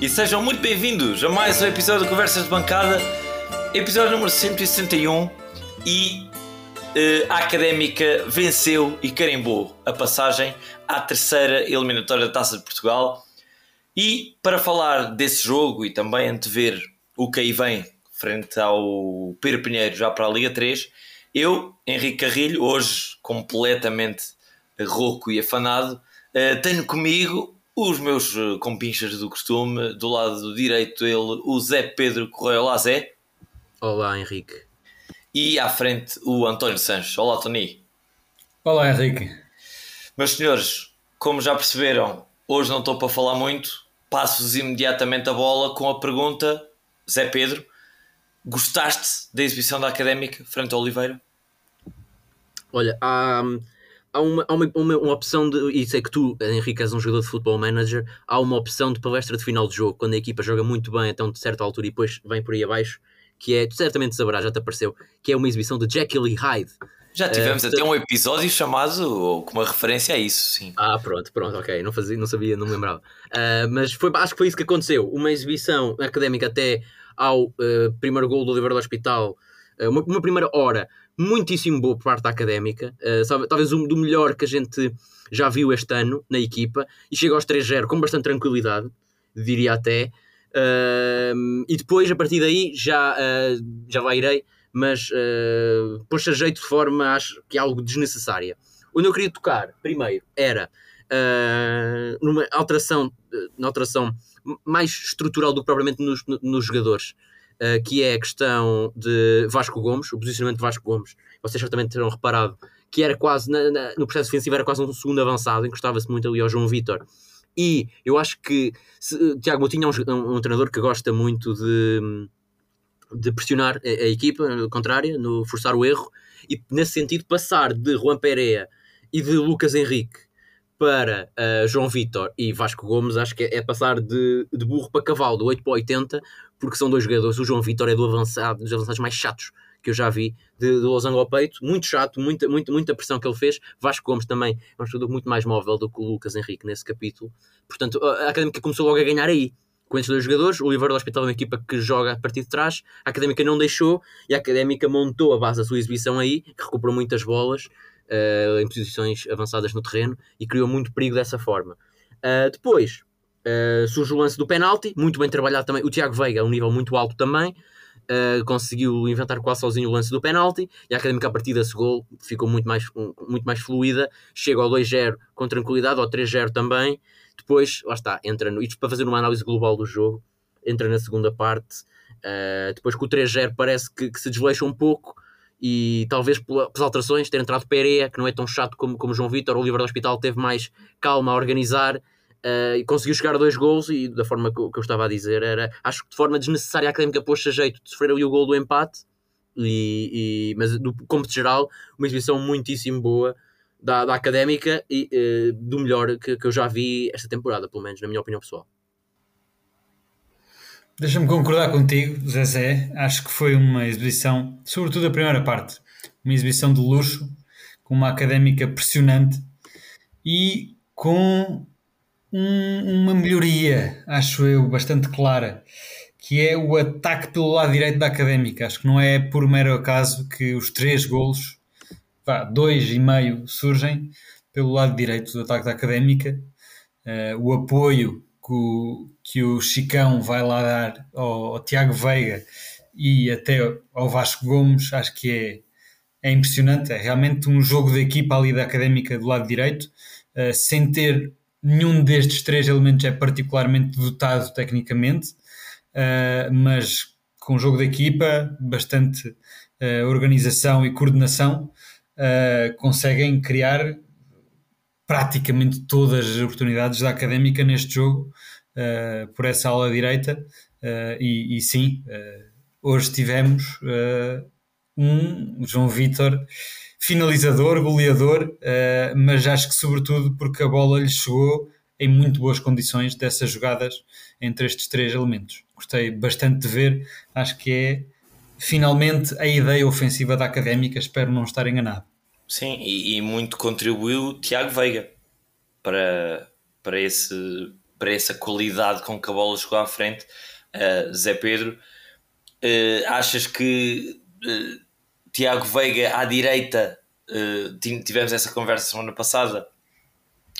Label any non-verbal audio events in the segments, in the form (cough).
e sejam muito bem-vindos a mais um episódio de Conversas de Bancada, episódio número 161 e uh, a Académica venceu e carimbou a passagem à terceira eliminatória da Taça de Portugal. E para falar desse jogo e também antever o que aí vem frente ao Pedro Pinheiro já para a Liga 3, eu, Henrique Carrilho, hoje completamente rouco e afanado, uh, tenho comigo os meus eh, compinchas do costume, do lado direito ele, o Zé Pedro Correia. Olá Zé. Olá Henrique. E à frente o António Sanches. Olá Tony. Olá Henrique. Meus senhores, como já perceberam, hoje não estou para falar muito, passo-vos imediatamente a bola com a pergunta, Zé Pedro, gostaste da exibição da Académica frente ao Oliveira? Olha, há... Um há uma, há uma, uma, uma, opção de. E sei que tu, Henrique, és um jogador de futebol manager. Há uma opção de palestra de final de jogo, quando a equipa joga muito bem até uma certa altura e depois vem por aí abaixo, que é, tu certamente saberás, já te apareceu, que é uma exibição de Jekyll e Hyde. Já tivemos uh, até um episódio chamado com uma referência a isso, sim. Ah, pronto, pronto, ok. Não, fazia, não sabia, não me lembrava. Uh, mas foi, acho que foi isso que aconteceu. Uma exibição académica até ao uh, primeiro gol do Oliveira do Hospital, uma, uma primeira hora muitíssimo boa por parte da académica, uh, talvez um do melhor que a gente já viu este ano na equipa, e chega aos 3-0 com bastante tranquilidade, diria até. Uh, e depois, a partir daí, já, uh, já lá irei, mas uh, pôs a jeito de forma, acho que é algo desnecessária. Onde eu queria tocar, primeiro, era uh, numa alteração, na alteração mais estrutural do que propriamente nos, nos jogadores uh, que é a questão de Vasco Gomes, o posicionamento de Vasco Gomes. Vocês certamente terão reparado que era quase, na, na, no processo defensivo, era quase um segundo avançado, encostava-se muito ali ao João Vitor. E eu acho que se, Tiago Moutinho é um, um, um, treinador que gosta muito de, de pressionar a, a equipa contrária, no forçar o erro, e nesse sentido passar de Juan Pereira e de Lucas Henrique para uh, João Vitor e Vasco Gomes, acho que é, é, passar de, de burro para cavalo, do 8 para 80, porque são dois jogadores. O João Vitor é do avançado, dos avançados mais chatos que eu já vi, de, de losango ao peito, muito chato, muita, muita, muita pressão que ele fez. Vasco Gomes também é um jogador muito mais móvel do que o Lucas Henrique nesse capítulo. Portanto, a Académica começou logo a ganhar aí. Com esses dois jogadores, o Oliveira do Hospital é uma equipa que joga a partir de trás, a Académica não deixou e a Académica montou a base da sua exibição aí, que recuperou muitas bolas uh, em posições avançadas no terreno e criou muito perigo dessa forma. Uh, depois uh, surge o lance do penalti, muito bem trabalhado também. O Tiago Veiga, um nível muito alto também, uh, conseguiu inventar quase sozinho o lance do penalti e a Académica a partir desse gol ficou muito mais, muito mais fluida. Chega ao 2-0 com tranquilidade, ao 3-0 também. Depois, lá está, entra no, isto para fazer uma análise global do jogo, entra na segunda parte. Uh, depois com o 3-0 parece que, que se desleixa um pouco e talvez pelas alterações, ter entrado Pereira, que não é tão chato como, como João Vitor, o Oliver do Hospital teve mais calma a organizar uh, e conseguiu chegar a dois gols e da forma que, que, eu estava a dizer, era acho que de forma desnecessária a Académica pôs-se a jeito de sofrer ali o gol do empate, e, e mas do de geral, uma exibição muitíssimo boa da, da Académica e uh, do melhor que, que eu já vi esta temporada, pelo menos na minha opinião pessoal. Deixa-me concordar contigo, Zezé. Acho que foi uma exibição, sobretudo a primeira parte, uma exibição de luxo, com uma académica pressionante e com um, uma melhoria, acho eu, bastante clara, que é o ataque pelo lado direito da académica. Acho que não é por mero acaso que os três golos, dois e meio, surgem pelo lado direito do ataque da académica. Uh, o apoio que o, que o Chicão vai lá dar ao, ao, Tiago Veiga e até ao Vasco Gomes, acho que é, é impressionante. É realmente um jogo de equipa ali da académica do lado direito, uh, sem ter nenhum destes três elementos é particularmente dotado tecnicamente, uh, mas com um jogo de equipa, bastante uh, organização e coordenação, conseguem criar praticamente todas as oportunidades da académica neste jogo uh, por essa ala direita uh, e, e, sim, uh, hoje tivemos um João Vitor finalizador, goleador, mas acho que sobretudo porque a bola lhe chegou em muito boas condições dessas jogadas entre estes três elementos. Gostei bastante de ver, acho que é finalmente a ideia ofensiva da Académica, espero não estar enganado. Sim, e, e muito contribuiu Tiago Veiga para, para esse para essa qualidade com que a bola chegou à frente. Uh, Zé Pedro, uh, achas que uh, Tiago Veiga à direita, tivemos essa conversa semana passada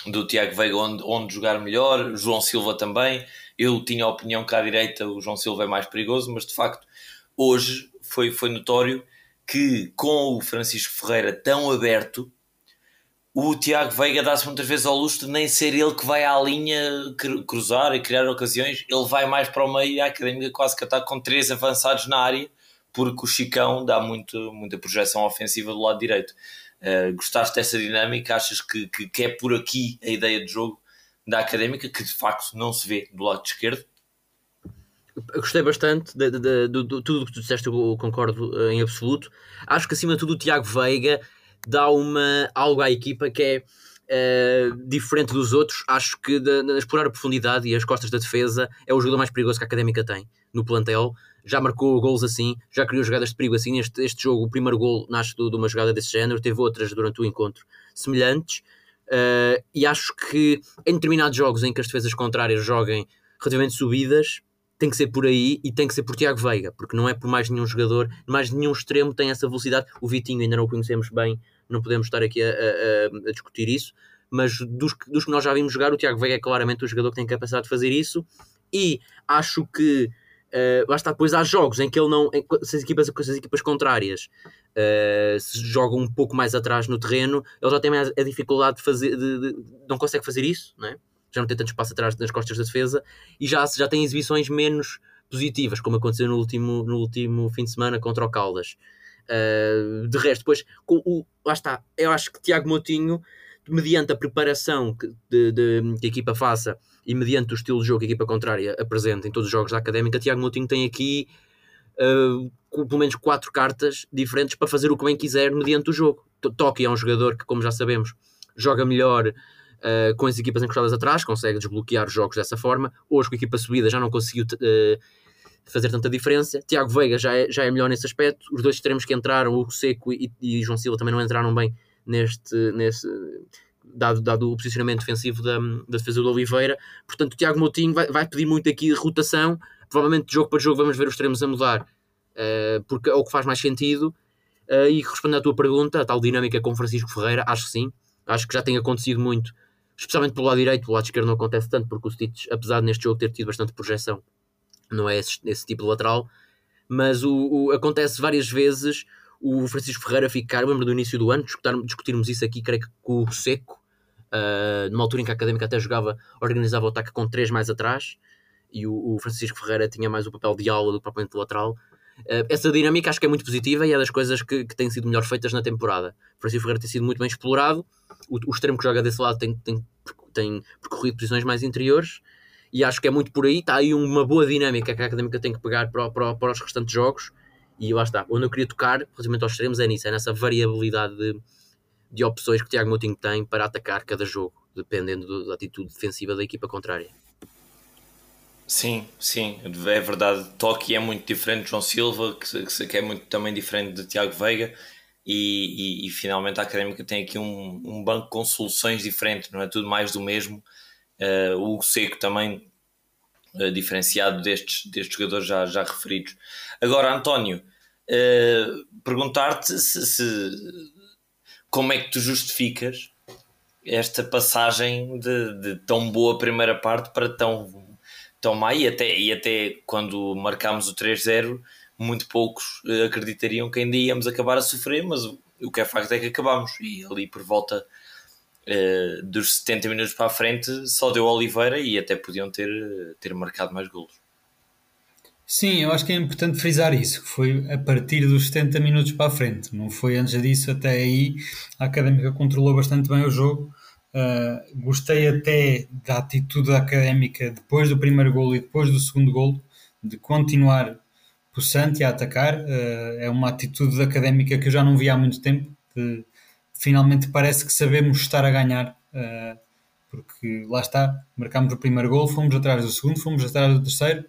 do Tiago Veiga onde, onde jogar melhor, João Silva também. Eu tinha a opinião que à direita o João Silva é mais perigoso, mas de facto hoje foi, foi notório que com o Francisco Ferreira tão aberto, o Tiago Veiga dá-se muitas vezes ao luxo de nem ser ele que vai à linha cruzar e criar ocasiões, ele vai mais para o meio e a académica quase que está com três avançados na área, porque o Chicão dá muito, muita projeção ofensiva do lado direito. Uh, gostaste dessa dinâmica? Achas que, que, que, é por aqui a ideia de jogo da académica que de facto não se vê do lado esquerdo? Gostei bastante de, de, de, de, tudo o que tu disseste, eu concordo uh, em absoluto. Acho que acima de tudo o Tiago Veiga dá uma, algo à equipa que é uh, diferente dos outros. Acho que de, de explorar a profundidade e as costas da defesa é o jogador mais perigoso que a Académica tem no plantel. Já marcou gols assim, já criou jogadas de perigo assim. Este, este jogo, o primeiro gol nasce de, uma jogada desse género, teve outras durante o encontro semelhantes. Uh, e acho que em determinados jogos em que as defesas contrárias joguem relativamente subidas, tem que ser por aí e tem que ser por Tiago Veiga, porque não é por mais nenhum jogador, mais nenhum extremo tem essa velocidade. O Vitinho ainda não o conhecemos bem, não podemos estar aqui a, a, a discutir isso, mas dos, dos, que nós já vimos jogar, o Tiago Veiga é claramente o jogador que tem capacidade de fazer isso e acho que uh, basta depois há jogos em que ele não, em, se, as equipas, se as equipas contrárias uh, se jogam um pouco mais atrás no terreno, ele já tem mais a dificuldade de fazer, de, de, não consegue fazer isso, não é? já não tem tanto espaço atrás nas costas da defesa e já, já tem exibições menos positivas, como aconteceu no último, no último fim de semana contra o Caldas. Uh, de resto, depois, com o, lá está, eu acho que Tiago Motinho, mediante a preparação que, de, de, que a equipa faça e mediante o estilo de jogo que a equipa contrária apresenta em todos os jogos da Académica, Tiago Motinho tem aqui uh, pelo menos quatro cartas diferentes para fazer o que bem quiser mediante o jogo. Toque é um jogador que, como já sabemos, joga melhor uh, com as equipas encostadas atrás, consegue desbloquear os jogos dessa forma. Hoje, com a equipa subida, já não conseguiu uh, fazer tanta diferença. Tiago Veiga já é, já é melhor nesse aspecto. Os dois extremos que entraram, o Seco e, e João Silva, também não entraram bem neste. nesse, Dado, dado o posicionamento defensivo da, da defesa do Oliveira, portanto, o Tiago Moutinho vai, vai pedir muito aqui rotação. Provavelmente, jogo para jogo, vamos ver os extremos a mudar, uh, porque é o que faz mais sentido. Uh, e respondendo à tua pergunta, a tal dinâmica com Francisco Ferreira, acho que sim. Acho que já tem acontecido muito especialmente pelo lado direito, pelo lado esquerdo não acontece tanto, porque o Stitch, apesar de neste jogo ter tido bastante projeção, não é esse, esse tipo de lateral, mas o, o, acontece várias vezes o Francisco Ferreira ficar, lembro do início do ano, discutirmos isso aqui, creio que com o Seco, uh, numa altura em que a Académica até jogava, organizava o ataque com três mais atrás, e o, o Francisco Ferreira tinha mais o papel de aula do que propriamente lateral. Uh, essa dinâmica acho que é muito positiva e é das coisas que, que têm sido melhor feitas na temporada. O Francisco Ferreira tem sido muito bem explorado, o, o extremo que joga desse lado tem, tem, tem percorrido posições mais interiores e acho que é muito por aí. Está aí uma boa dinâmica que a académica tem que pegar para, para, para os restantes jogos. E lá está. Onde eu queria tocar, relativamente aos extremos, é nisso, é nessa variabilidade de, de opções que o Tiago Moutinho tem para atacar cada jogo, dependendo do, da atitude defensiva da equipa contrária. Sim, sim, é verdade. Toque é muito diferente de João Silva, que, que é muito também diferente de Tiago Veiga e, e, e, finalmente a Académica tem aqui um, um, banco com soluções diferentes, não é tudo mais do mesmo. Uh, o Seco também uh, diferenciado destes, destes jogadores já, já referidos. Agora, António, uh, perguntar-te se, se, como é que tu justificas esta passagem de, de, tão boa primeira parte para tão, tão má e até, e até quando marcámos o 3-0 muito poucos uh, acreditariam que ainda íamos acabar a sofrer, mas o, que é facto é que acabamos. E ali por volta uh, dos 70 minutos para a frente só deu Oliveira e até podiam ter, ter marcado mais golos. Sim, eu acho que é importante frisar isso, que foi a partir dos 70 minutos para a frente, não foi antes disso, até aí a Académica controlou bastante bem o jogo. Uh, gostei até da atitude da Académica depois do primeiro golo e depois do segundo golo, de continuar possante a atacar. Uh, é uma atitude académica que eu já não vi há muito tempo. De, finalmente parece que sabemos estar a ganhar, uh, porque lá está, marcámos o primeiro gol, fomos atrás do segundo, fomos atrás do terceiro.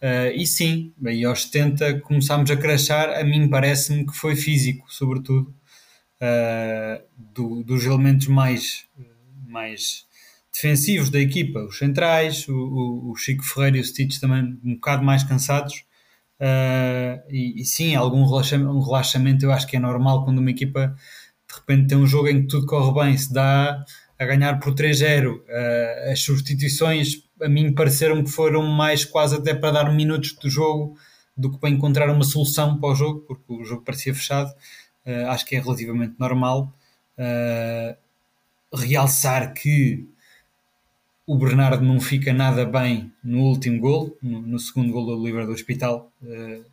Uh, e sim, bem, aos 70 começámos a crachar. A mim parece-me que foi físico, sobretudo, do, dos elementos mais, mais defensivos da equipa, os centrais, o, o, o Chico Ferreira e o Stitch também um bocado mais cansados. Uh, e, e, sim, algum relaxamento, um relaxamento eu acho que é normal quando uma equipa de repente tem um jogo em que tudo corre bem, se dá a ganhar por 3-0. Uh, ah, as substituições a mim pareceram que foram mais quase até para dar minutos do jogo do que para encontrar uma solução para o jogo, porque o jogo parecia fechado. Uh, acho que é relativamente normal. realçar que o Bernardo não fica nada bem no último gol, no, no segundo gol do livre do hospital. Uh,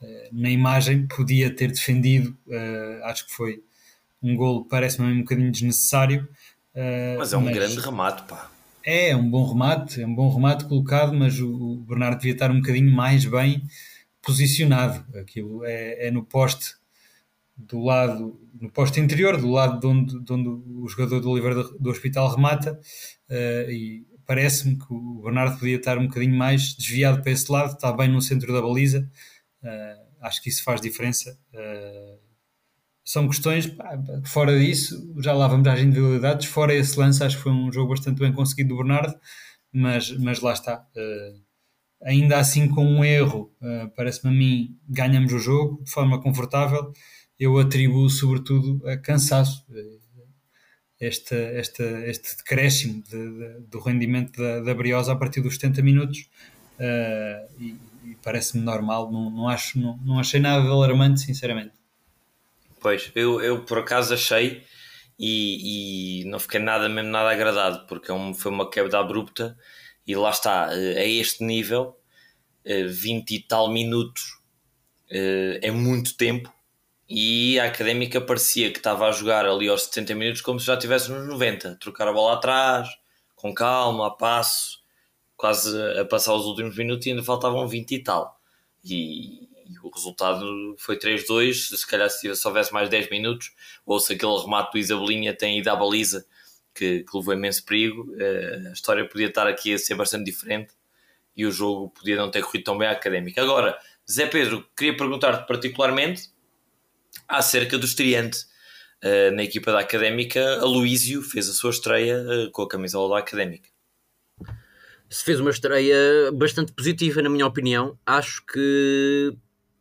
uh, na imagem, podia ter defendido, uh, acho que foi um gol, parece-me um bocadinho desnecessário. mas é um mas grande remate, pá. É, é um bom remate, é um bom remate colocado, mas o, o Bernardo devia estar um bocadinho mais bem posicionado. Aquilo é, é no poste do lado, no poste interior, do lado de onde, de onde o jogador do do, do hospital remata, uh, e parece-me que o Bernardo podia estar um bocadinho mais desviado para esse lado, está bem no centro da baliza, uh, acho que isso faz diferença. Uh, são questões, fora disso, já lá vamos às individualidades, fora esse lance, acho que foi um jogo bastante bem conseguido do Bernardo, mas, mas lá está. ainda assim, com um erro, parece-me a mim, ganhamos o jogo de forma confortável. Eu atribuo sobretudo a cansaço este, este, este decréscimo de, de, do rendimento da, da Briosa a partir dos 70 minutos uh, e, e parece-me normal, não, não, acho, não, não achei nada alarmante, sinceramente. Pois, eu, eu por acaso achei e, e não fiquei nada, mesmo nada agradado, porque é foi uma quebra abrupta e lá está, eh, a este nível, 20 eh, e tal minutos é muito tempo e a Académica parecia que estava a jogar ali aos 70 minutos como se já estivesse nos 90, trocar a bola atrás, com calma, a passo, quase a passar os últimos minutos e ainda faltavam 20 e tal. E, e o resultado foi 3-2, se calhar se, se houvesse mais 10 minutos, ou se aquele remate do Isabelinha tem ido à baliza, que, que levou imenso perigo, eh, a história podia estar aqui a ser bastante diferente e o jogo podia não ter corrido tão bem à Académica. Agora, Zé Pedro, queria perguntar-te particularmente acerca do estreante uh, na equipa da Académica. A Luísio fez a sua estreia uh, com a camisola da Académica. Se fez uma estreia bastante positiva, na minha opinião. Acho que,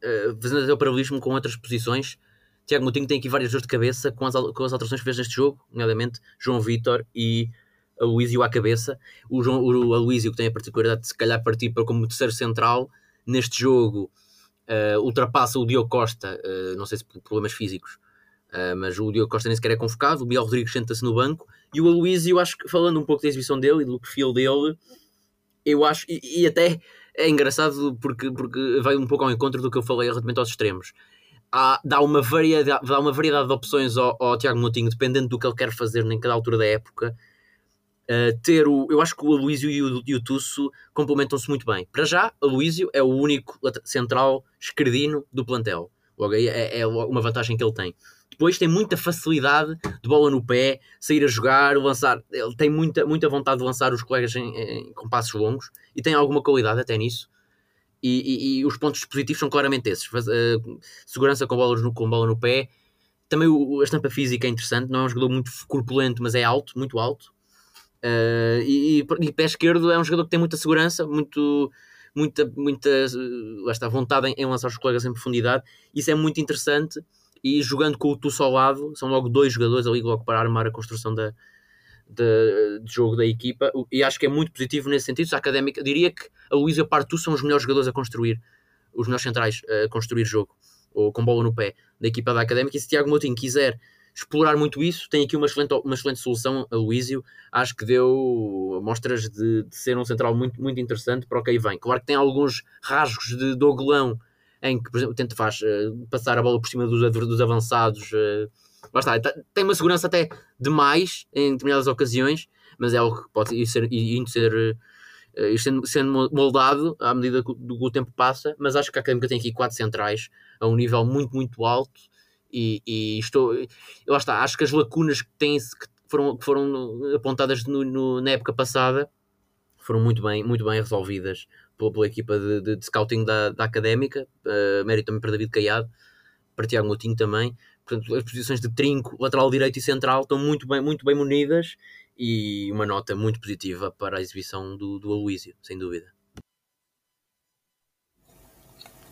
uh, fazendo até o paralelismo com outras posições, Tiago Moutinho tem aqui várias dores de cabeça com as, com as alterações que fez neste jogo, nomeadamente João Vitor e a Luísio à cabeça. O, João, o Aloísio, que tem a particularidade de se calhar partir para como terceiro central, neste jogo uh, ultrapassa o Diogo Costa, uh, não sei se por problemas físicos, uh, mas o Diogo Costa nem sequer é convocado, o Biel Rodrigues senta-se no banco, e o Aloysio, acho que falando um pouco da exibição dele e do perfil dele, eu acho, e, e, até é engraçado porque, porque vai um pouco ao encontro do que eu falei relativamente aos extremos. Há, dá, uma variedade, dá uma variedade de opções ao, ao Tiago Moutinho, dependendo do que ele quer fazer em cada altura da época, Uh, ter o. Eu acho que o Aloísio e o, e o Tusso complementam-se muito bem. Para já, Aloísio é o único central esquerdino do plantel. Logo aí é, é, uma vantagem que ele tem. Depois tem muita facilidade de bola no pé, sair a jogar, lançar. Ele tem muita, muita vontade de lançar os colegas em, em, com passos longos e tem alguma qualidade até nisso. E, e, e os pontos positivos são claramente esses: uh, segurança com, bolas no, com bola no pé. Também o, a estampa física é interessante, não é um jogador muito corpulento, mas é alto, muito alto Uh, e, e, pé esquerdo é um jogador que tem muita segurança, muito, muita, muita lá está, vontade em, em, lançar os colegas em profundidade. Isso é muito interessante. E jogando com o Tusso ao lado, são logo dois jogadores ali logo para armar a construção da, de, de, jogo da equipa. E acho que é muito positivo nesse sentido. A académica diria que a Luísa e o Partu são os melhores jogadores a construir, os melhores centrais a construir jogo, ou com bola no pé, da equipa da académica. E se Tiago Moutinho quiser explorar muito isso. Tem aqui uma excelente, uma excelente solução, a Luísio. Acho que deu mostras de, de, ser um central muito, muito interessante para o que aí vem. Claro que tem alguns rasgos de doglão em que, por exemplo, tenta faz uh, passar a bola por cima dos, dos avançados. Uh, tem uma segurança até demais em determinadas ocasiões, mas é algo que pode ir, ser, ser, uh, ir sendo, sendo moldado à medida que o, que o tempo passa. Mas acho que a Académica tem aqui quatro centrais a um nível muito, muito alto e, e estou. Lá está, acho que as lacunas que, têm, que foram, que foram apontadas no, no, na época passada foram muito bem, muito bem resolvidas pela, pela equipa de, de, de, scouting da, da académica, uh, mérito também para David Caiado, para Tiago Moutinho também. Portanto, as posições de trinco, lateral direito e central estão muito bem, muito bem munidas e uma nota muito positiva para a exibição do, do Aloísio, sem dúvida.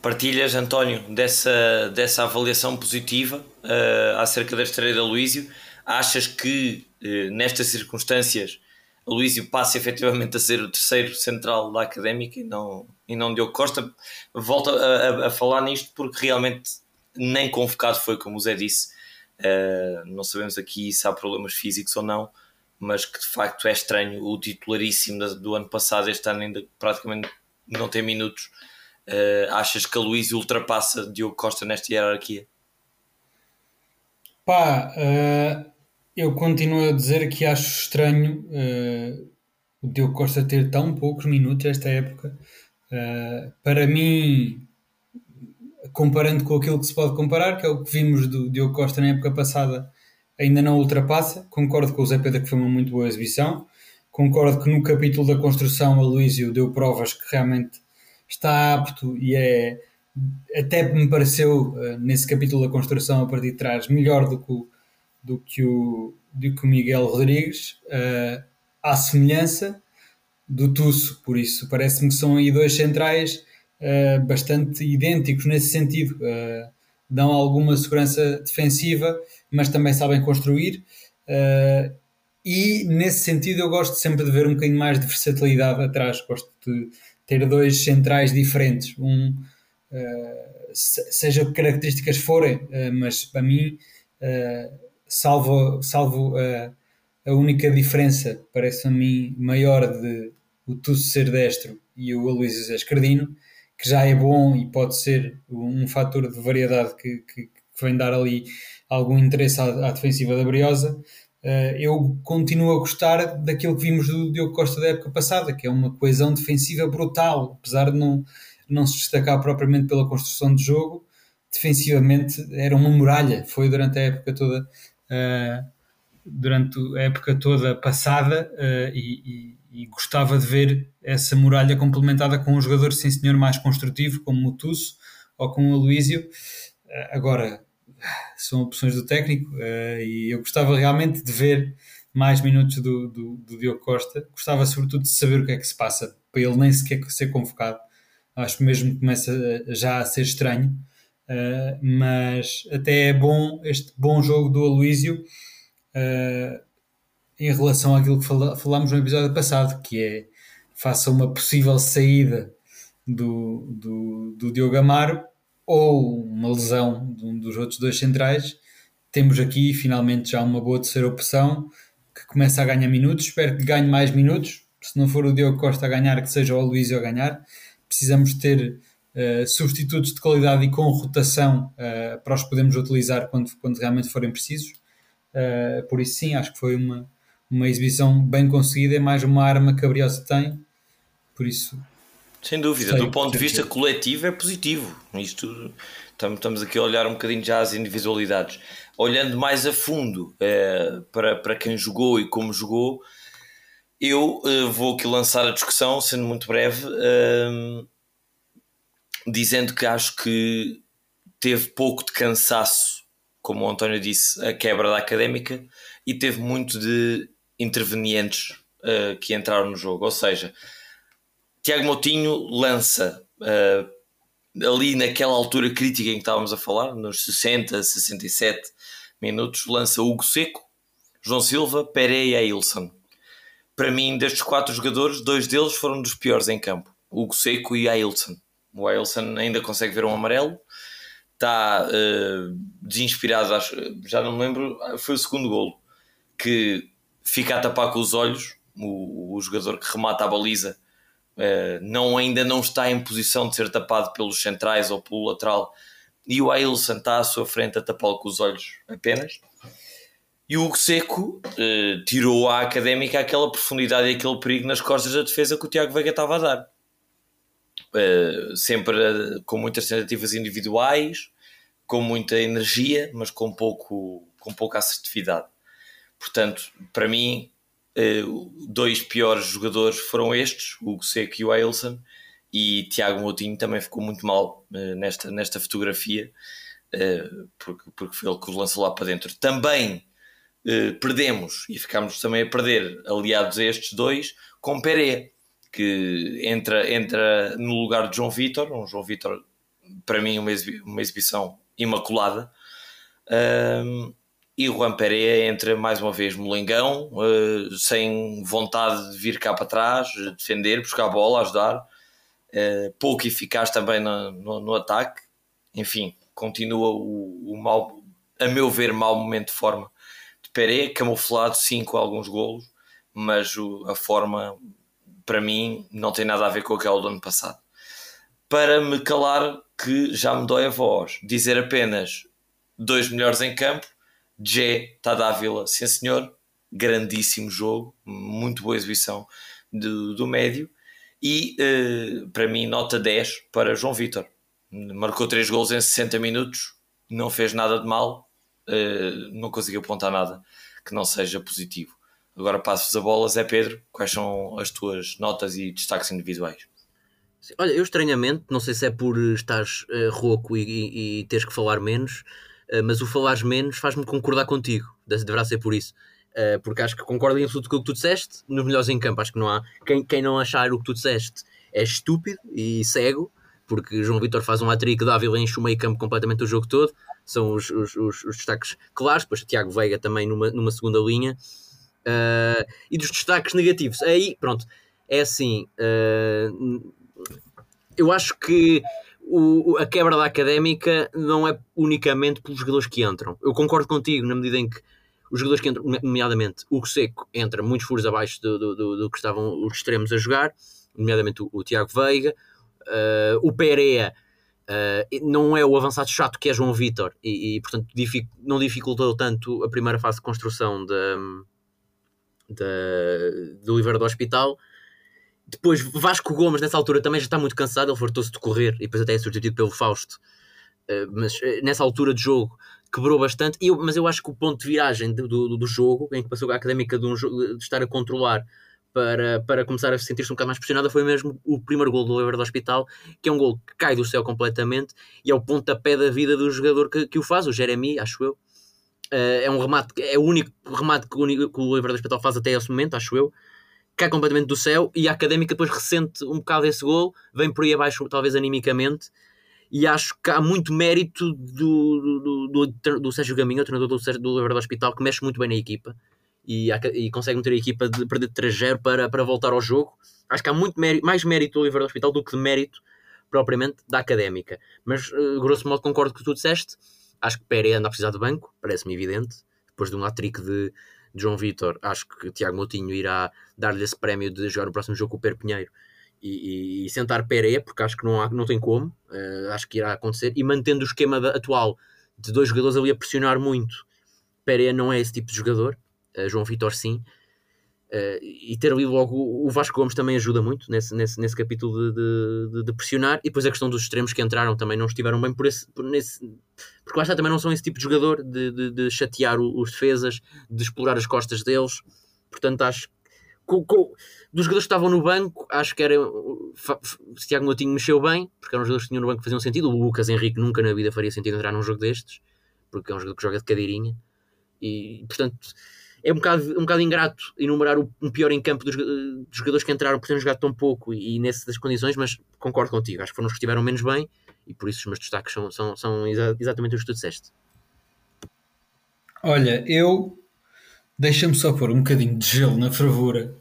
Partilhas, António, dessa, dessa avaliação positiva uh, acerca da estreia de Aloísio? Achas que uh, nestas circunstâncias Aloísio passa efetivamente a ser o terceiro central da académica e não, e não Diogo Costa? Volto a, a, a falar nisto porque realmente nem convocado foi, como o Zé disse. Uh, não sabemos aqui se há problemas físicos ou não, mas que de facto é estranho. O titularíssimo do ano passado, este ano ainda praticamente não tem minutos. Uh, achas que a Luís ultrapassa Diogo Costa nesta hierarquia? Pá, uh, eu continuo a dizer que acho estranho uh, o Diogo Costa ter tão poucos minutos esta época. para mim, comparando com aquilo que se pode comparar, que é o que vimos do Diogo Costa na época passada, ainda não ultrapassa. Concordo com o Zé Pedro que foi uma muito boa exibição. Concordo que no capítulo da construção a Luísio deu provas que realmente está apto e é até me pareceu eh, nesse capítulo da construção a partir de trás melhor do que o, do que o, do que o Miguel Rodrigues uh, à semelhança do Tusso, por isso parece-me que são aí dois centrais uh, bastante idênticos nesse sentido uh, dão alguma segurança defensiva mas também sabem construir. Uh, e nesse sentido eu gosto sempre de ver um bocadinho mais de versatilidade atrás. Gosto de ter dois centrais diferentes. Um, uh, seja características forem, uh, mas para mim, salvo, salvo a única diferença, parece a mim, maior de o Tusso ser destro e o Aloysio ser esquerdino, que já é bom e pode ser um fator de variedade que, que, que vem dar ali algum interesse à, à defensiva da Briosa. Uh, eu continuo a gostar daquilo que vimos do Diogo Costa da época passada, que é uma coesão defensiva brutal, apesar de não, não se destacar propriamente pela construção de jogo, defensivamente era uma muralha, foi durante a época toda uh, durante a época toda passada uh, e, e, e, gostava de ver essa muralha complementada com um jogador, sim senhor, mais construtivo, como o Tusso ou com o Aloísio. agora, são opções do técnico uh, e eu gostava realmente de ver mais minutos do, do, do, Diogo Costa. Gostava sobretudo de saber o que é que se passa para ele nem sequer ser convocado. Acho que mesmo começa já a ser estranho, uh, mas até é bom este bom jogo do Aloísio uh, em relação àquilo que fala, falámos no episódio passado, que é faça uma possível saída do, do, do Diogo Amaro ou uma lesão de um dos outros dois centrais, temos aqui finalmente já uma boa terceira opção que começa a ganhar minutos. Espero que ganhe mais minutos. Se não for o Diogo Costa a ganhar, que seja o Luísio a ganhar. Precisamos ter uh, substitutos de qualidade e com rotação uh, para os podermos utilizar quando, quando realmente forem precisos. Uh, por isso, sim, acho que foi uma, uma exibição bem conseguida. É mais uma arma que a Briosa tem. Por isso, sem dúvida, Sei, do ponto de vista coletivo é positivo. Isto estamos aqui a olhar um bocadinho já as individualidades. Olhando mais a fundo para, para quem jogou e como jogou, eu vou aqui lançar a discussão, sendo muito breve, dizendo que acho que teve pouco de cansaço, como o António disse, a quebra da académica, e teve muito de intervenientes que entraram no jogo. Ou seja, Tiago Moutinho lança uh, ali naquela altura crítica em que estávamos a falar, nos 60, 67 minutos, lança Hugo Seco, João Silva, Pereira e Ailson. Para mim, destes quatro jogadores, dois deles foram dos piores em campo: Hugo Seco e Ailson. O Ailson ainda consegue ver um amarelo, está uh, desinspirado, acho, já não me lembro, foi o segundo golo, que fica a tapar com os olhos, o, o jogador que remata a baliza Uh, não, ainda não está em posição de ser tapado pelos centrais ou pelo lateral e o Ailson está à sua frente a tapá-lo com os olhos apenas. E o Hugo Seco uh, tirou à académica aquela profundidade e aquele perigo nas costas da defesa que o Tiago Veiga estava a dar. Uh, sempre com muitas tentativas individuais, com muita energia, mas com, pouco, com pouca assertividade. Portanto, para mim, Uh, dois piores jogadores foram estes, o Seco e o Ailson, e Tiago Moutinho também ficou muito mal nesta, nesta fotografia, porque, porque foi ele que os lançou lá para dentro. Também eh, perdemos e ficámos também a perder, aliados a estes dois, com Peré, que entra, entra no lugar de João Vitor, um João Vitor, para mim, uma, exibi uma exibição imaculada. Um, e o Juan Pereira entra mais uma vez molengão, uh, sem vontade de vir cá para trás, defender, buscar a bola, ajudar. Uh, pouco eficaz também no, no, no, ataque. Enfim, continua o, o mal, a meu ver, mau momento de forma de Pereira, camuflado sim com alguns golos, mas o, a forma, para mim, não tem nada a ver com aquela do ano passado. Para me calar, que já me dói a voz, dizer apenas dois melhores em campo, Jé Tadávila, sim senhor, grandíssimo jogo, muito boa exibição do, do médio e uh, para mim nota 10 para João Vitor. Marcou 3 gols em 60 minutos, não fez nada de mal, uh, não conseguiu apontar nada que não seja positivo. Agora passo-vos a bola, Zé Pedro, quais são as tuas notas e destaques individuais? Olha, eu estranhamente, não sei se é por estares uh, rouco e, e, e teres que falar menos, uh, mas o falares menos faz-me concordar contigo. Deverá ser por isso. Uh, porque acho que concordo em absoluto com o que tu disseste, nos melhores em campo. Acho que não há. Quem, quem não achar o que tu disseste é estúpido e cego, porque João Vitor faz um hat-trick, Dávila enche o meio campo completamente o jogo todo. São os, os, os, os destaques claros. Depois Tiago Veiga também numa, numa segunda linha. Uh, e dos destaques negativos, aí, pronto, é assim. Uh, eu acho que o, a quebra da académica não é unicamente pelos jogadores que entram. Eu concordo contigo na medida em que os jogadores que entram, nomeadamente o Seco, entra muitos furos abaixo do, do, do, do, que estavam os extremos a jogar, nomeadamente o, o Tiago Veiga, uh, o Pereira. Uh, não é o avançado chato que é João Vitor e, e portanto dific, não dificultou tanto a primeira fase de construção de, de, do livro do hospital depois, Vasco Gomes, nessa altura, também já está muito cansado. Ele fartou-se de correr e depois até é substituído pelo Fausto. Uh, mas uh, nessa altura de jogo quebrou bastante. Eu, mas eu acho que o ponto de viragem do, do, do jogo, em que passou a académica de, um de estar a controlar para, para começar a sentir-se um bocado mais pressionada, foi mesmo o primeiro gol do Lever do Hospital, que é um gol que cai do céu completamente e é o pontapé da vida do jogador que, que o faz, o Jeremy, acho eu. Uh, é um remate, é o único remate que o, que o Lever do Hospital faz até esse momento, acho eu cai completamente do céu e a Académica depois ressente um bocado esse gol, vem por aí abaixo, talvez animicamente, e acho que há muito mérito do, do, do, do Sérgio Gaminho, o treinador do, do Hospital, que mexe muito bem na equipa e, e consegue meter a equipa de perder de 3-0 para, para voltar ao jogo. Acho que há muito mérito, mais mérito do do Hospital do que de mérito propriamente da Académica. Mas, uh, grosso modo, concordo com o que tu disseste. Acho que Pérez anda a precisar de banco, parece-me evidente, depois de um hat-trick de de João Vitor, acho que Tiago Moutinho irá dar-lhe esse prémio de jogar o próximo jogo com o Per Pinheiro e, e, e sentar Pereira, porque acho que não, há, não tem como, uh, acho que irá acontecer, e mantendo o esquema da, atual de dois jogadores ali a pressionar muito. Pereira não é esse tipo de jogador, uh, João Vitor sim, Uh, e ter ali logo o Vasco Gomes também ajuda muito nesse, nesse, nesse capítulo de, de, de, pressionar. E depois a questão dos extremos que entraram também não estiveram bem por esse, por nesse, porque lá está, também não são esse tipo de jogador de, de, de chatear os defesas, de explorar as costas deles. Portanto, acho que dos jogadores que estavam no banco, acho que era se Tiago Moutinho mexeu bem, porque eram jogadores que tinham no banco que faziam sentido. O Lucas Henrique nunca na vida faria sentido entrar num jogo destes, porque é um jogador que joga de cadeirinha. E portanto é um bocado, um bocado ingrato enumerar o, um pior em campo dos, dos, jogadores que entraram por terem jogado tão pouco e, e nessas condições, mas concordo contigo, acho que foram os que estiveram menos bem e por isso os meus destaques são, são, são exa exatamente os que tu disseste. Olha, eu deixa-me só pôr um bocadinho de gelo na fervura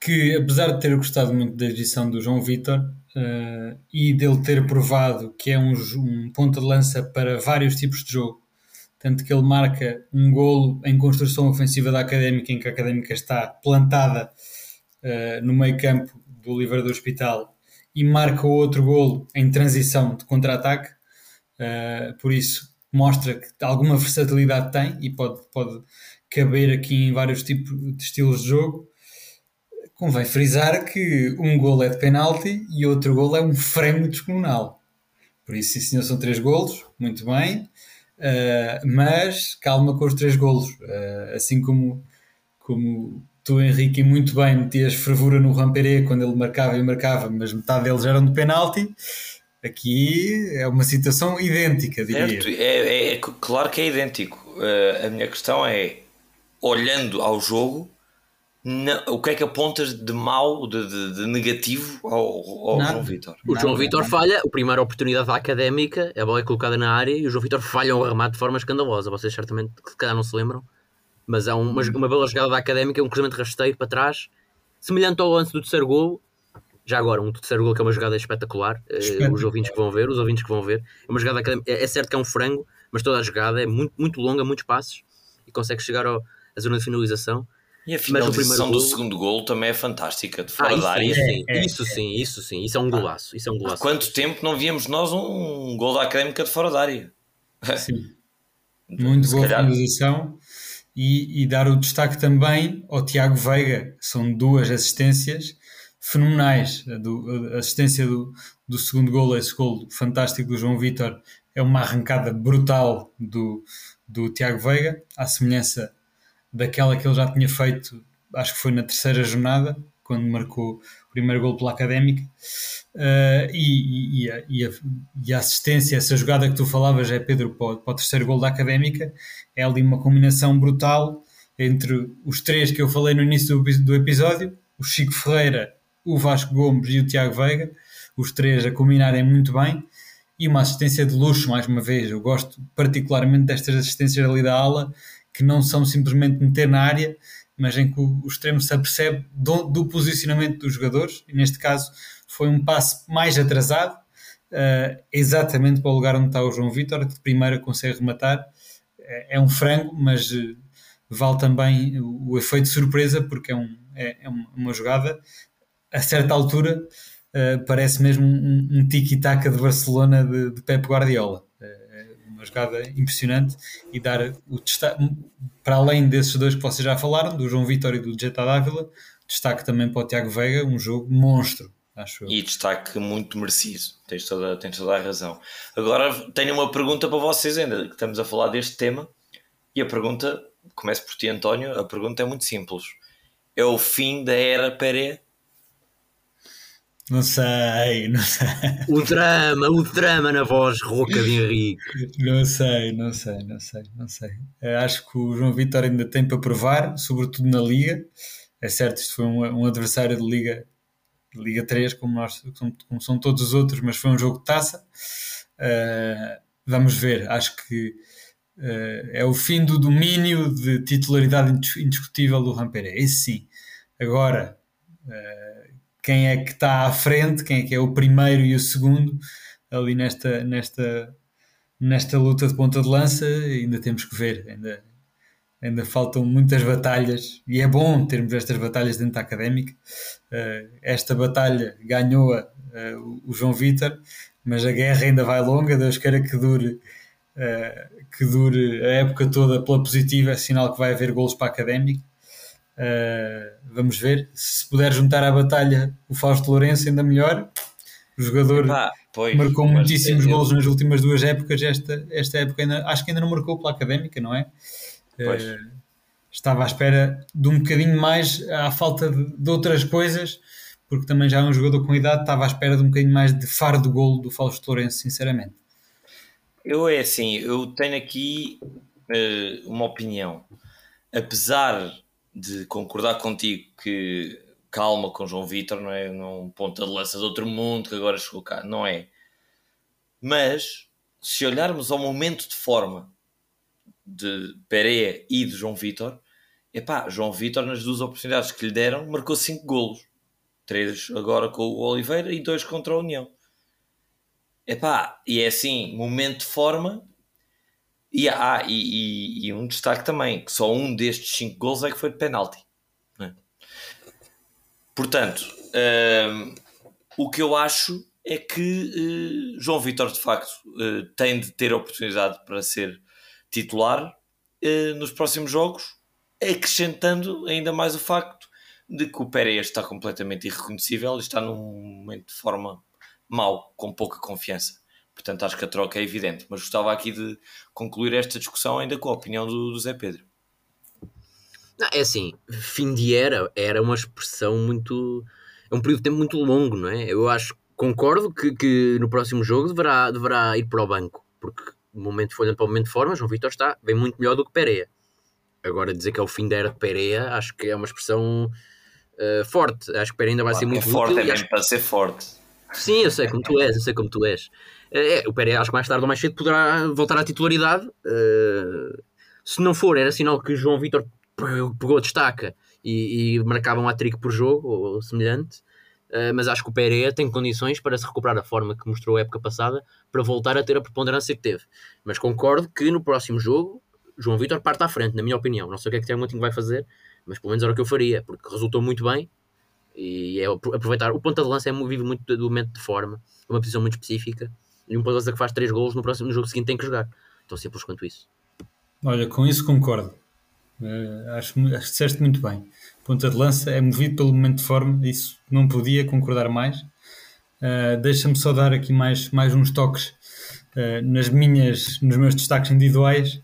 que apesar de ter gostado muito da edição do João Vitor uh, e dele ter provado que é um, um ponto de lança para vários tipos de jogo tanto que ele marca um golo em construção ofensiva da Académica, em que a Académica está plantada uh, no meio campo do livro do Hospital, e marca outro golo em transição de contra-ataque, uh, por isso mostra que alguma versatilidade tem e pode, pode caber aqui em vários tipos de estilos de jogo. Convém frisar que um golo é de penalti e outro golo é um frame descomunal. Por isso, sim senhor, são três golos, muito bem. Uh, mas calma com os três golos. Uh, assim como, como tu, Henrique, muito bem metias fervura no Ramperé quando ele marcava e marcava, mas metade deles eram de penalti. Aqui é uma situação idêntica, diria. Certo. É, é, é claro que é idêntico. Uh, a minha questão é olhando ao jogo, não, o que é que apontas de mau, de, de, de negativo ao, ao João Vitor? O João Vitor falha, a primeira oportunidade da académica, a bola é colocada na área e o João Vitor falha um remate de forma escandalosa. Vocês certamente, se calhar, não se lembram, mas há uma, uma bela jogada da académica, um cruzamento rasteiro para trás, semelhante ao lance do terceiro gol. Já agora, um terceiro gol que é uma jogada espetacular. Uh, os ouvintes que vão ver, os ouvintes que vão ver. É uma jogada académica. É, é certo que é um frango, mas toda a jogada é muito, muito longa, muitos passos e consegue chegar ao, à zona de finalização. E a finalização do segundo gol também é fantástica, de fora ah, da área. Sim, é, isso sim, isso sim, isso é um golaço. Isso é um golaço. Há quanto tempo não víamos nós um gol da académica de fora da área? Sim. (laughs) Muito boa calhar... finalização. E, e, dar o destaque também ao Tiago Veiga, são duas assistências fenomenais. A, do, a assistência do, do segundo gol, esse gol fantástico do João Vitor, é uma arrancada brutal do, do Tiago Veiga, à semelhança daquela que ele já tinha feito, acho que foi na terceira jornada, quando marcou o primeiro gol pela Académica. Uh, e, e, a, e, a, e, a, assistência, essa jogada que tu falavas, é Pedro, para o, terceiro gol da Académica, é ali uma combinação brutal entre os três que eu falei no início do, do episódio, o Chico Ferreira, o Vasco Gomes e o Tiago Veiga, os três a combinarem muito bem, e uma assistência de luxo, mais uma vez. Eu gosto particularmente destas assistências ali da ala, que não são simplesmente meter na área, mas em que o, extremo se apercebe do, do, posicionamento dos jogadores, e neste caso foi um passe mais atrasado, uh, exatamente para o lugar onde está o João Vitor, que de primeira consegue rematar. É, é um frango, mas uh, vale também o, o, efeito de surpresa, porque é, um, é, é uma jogada a certa altura. Uh, parece mesmo um, um tiki-taka de Barcelona de, de Pep Guardiola uma jogada impressionante e dar o destaque, para além desses dois que vocês já falaram, do João Vitor e do Jetta Dávila, destaque também para o Tiago Veiga, um jogo monstro. Acho e destaque muito merecido, tens toda, tens toda a razão. Agora tenho uma pergunta para vocês, ainda que estamos a falar deste tema, e a pergunta, começo por ti, António, a pergunta é muito simples: é o fim da era Pereira? Não sei, não sei. O drama, o drama na voz rouca de Henrique. Não sei, não sei, não sei, não sei. Acho que o João Vitor ainda tem para provar, sobretudo na Liga. É certo, isto foi um, um adversário de Liga, de Liga 3, como, nós, como, são todos os outros, mas foi um jogo de taça. Uh, vamos ver, acho que uh, é o fim do domínio de titularidade indiscutível do Rampere. Esse sim. Agora. Uh, quem é que está à frente, quem é que é o primeiro e o segundo ali nesta, nesta, nesta luta de ponta de lança, ainda temos que ver, ainda, ainda faltam muitas batalhas e é bom termos estas batalhas dentro da académica. Uh, esta batalha ganhou-a uh, o João Vitor, mas a guerra ainda vai longa, Deus queira que dure. Uh, que dure a época toda pela positiva, é sinal que vai haver golos para a académica Uh, vamos ver. Se puder juntar à batalha o Fausto Lourenço, ainda melhor. O jogador Epá, pois, marcou muitíssimos gols nas últimas duas épocas. Esta, esta época ainda, acho que ainda não marcou pela académica, não é? Uh, estava à espera de um bocadinho mais à falta de, de, outras coisas, porque também já é um jogador com idade. Estava à espera de um bocadinho mais de faro do golo do Fausto Lourenço, sinceramente. Eu é assim, eu tenho aqui uh, uma opinião. Apesar de concordar contigo que calma com João Vitor, não é? Não ponta de lança de outro mundo que agora chegou cá, não é? Mas se olharmos ao momento de forma de Pereira e de João Vitor, epá, João Vitor nas duas oportunidades que lhe deram marcou 5 golos. Três agora com o Oliveira e dois contra a União. Epá, e é assim, momento de forma e, ah, e, e, e, um destaque também, que só um destes cinco gols é que foi de penalti. É? Portanto, um, o que eu acho é que uh, João Vitor, de facto, uh, tem de ter a oportunidade para ser titular uh, nos próximos jogos, acrescentando ainda mais o facto de que o Pérez está completamente irreconhecível e está num momento de forma mau, com pouca confiança. Portanto, acho que a troca é evidente. Mas gostava aqui de concluir esta discussão ainda com a opinião do, do Zé Pedro. Não, é assim, fim de era era uma expressão muito. É um período de tempo muito longo, não é? Eu acho, concordo que, que no próximo jogo deverá, deverá ir para o banco, porque no momento, olhando para o momento de forma, João Vitor está bem muito melhor do que Pereira. Agora, dizer que é o fim da era de Pereira, acho que é uma expressão uh, forte. Acho que Pereira ainda vai claro, ser muito é forte, útil. É mesmo para ser forte. Sim, eu sei como tu és, eu sei como tu és. É, o Pereira, acho que mais tarde ou mais cedo poderá voltar à titularidade. Uh, se não for, era sinal que João Vitor pegou destaca e, e marcava um hat-trick por jogo ou semelhante. Uh, mas acho que o Pereira tem condições para se recuperar da forma que mostrou a época passada para voltar a ter a preponderância que teve. Mas concordo que no próximo jogo João Vitor parte à frente, na minha opinião. Não sei o que é que Tiago Moutinho vai fazer, mas pelo menos era o que eu faria, porque resultou muito bem e é aproveitar. O ponta de lança é, vive muito do momento de forma, uma posição muito específica. E um ponta de lança que faz 3 golos no próximo no jogo seguinte tem que jogar. Tão simples quanto isso. Olha, com isso concordo. Uh, acho, acho que disseste muito bem. Ponta de lança é movido pelo momento de forma, isso não podia concordar mais. Uh, Deixa-me só dar aqui mais, mais uns toques uh, nas minhas, nos meus destaques individuais.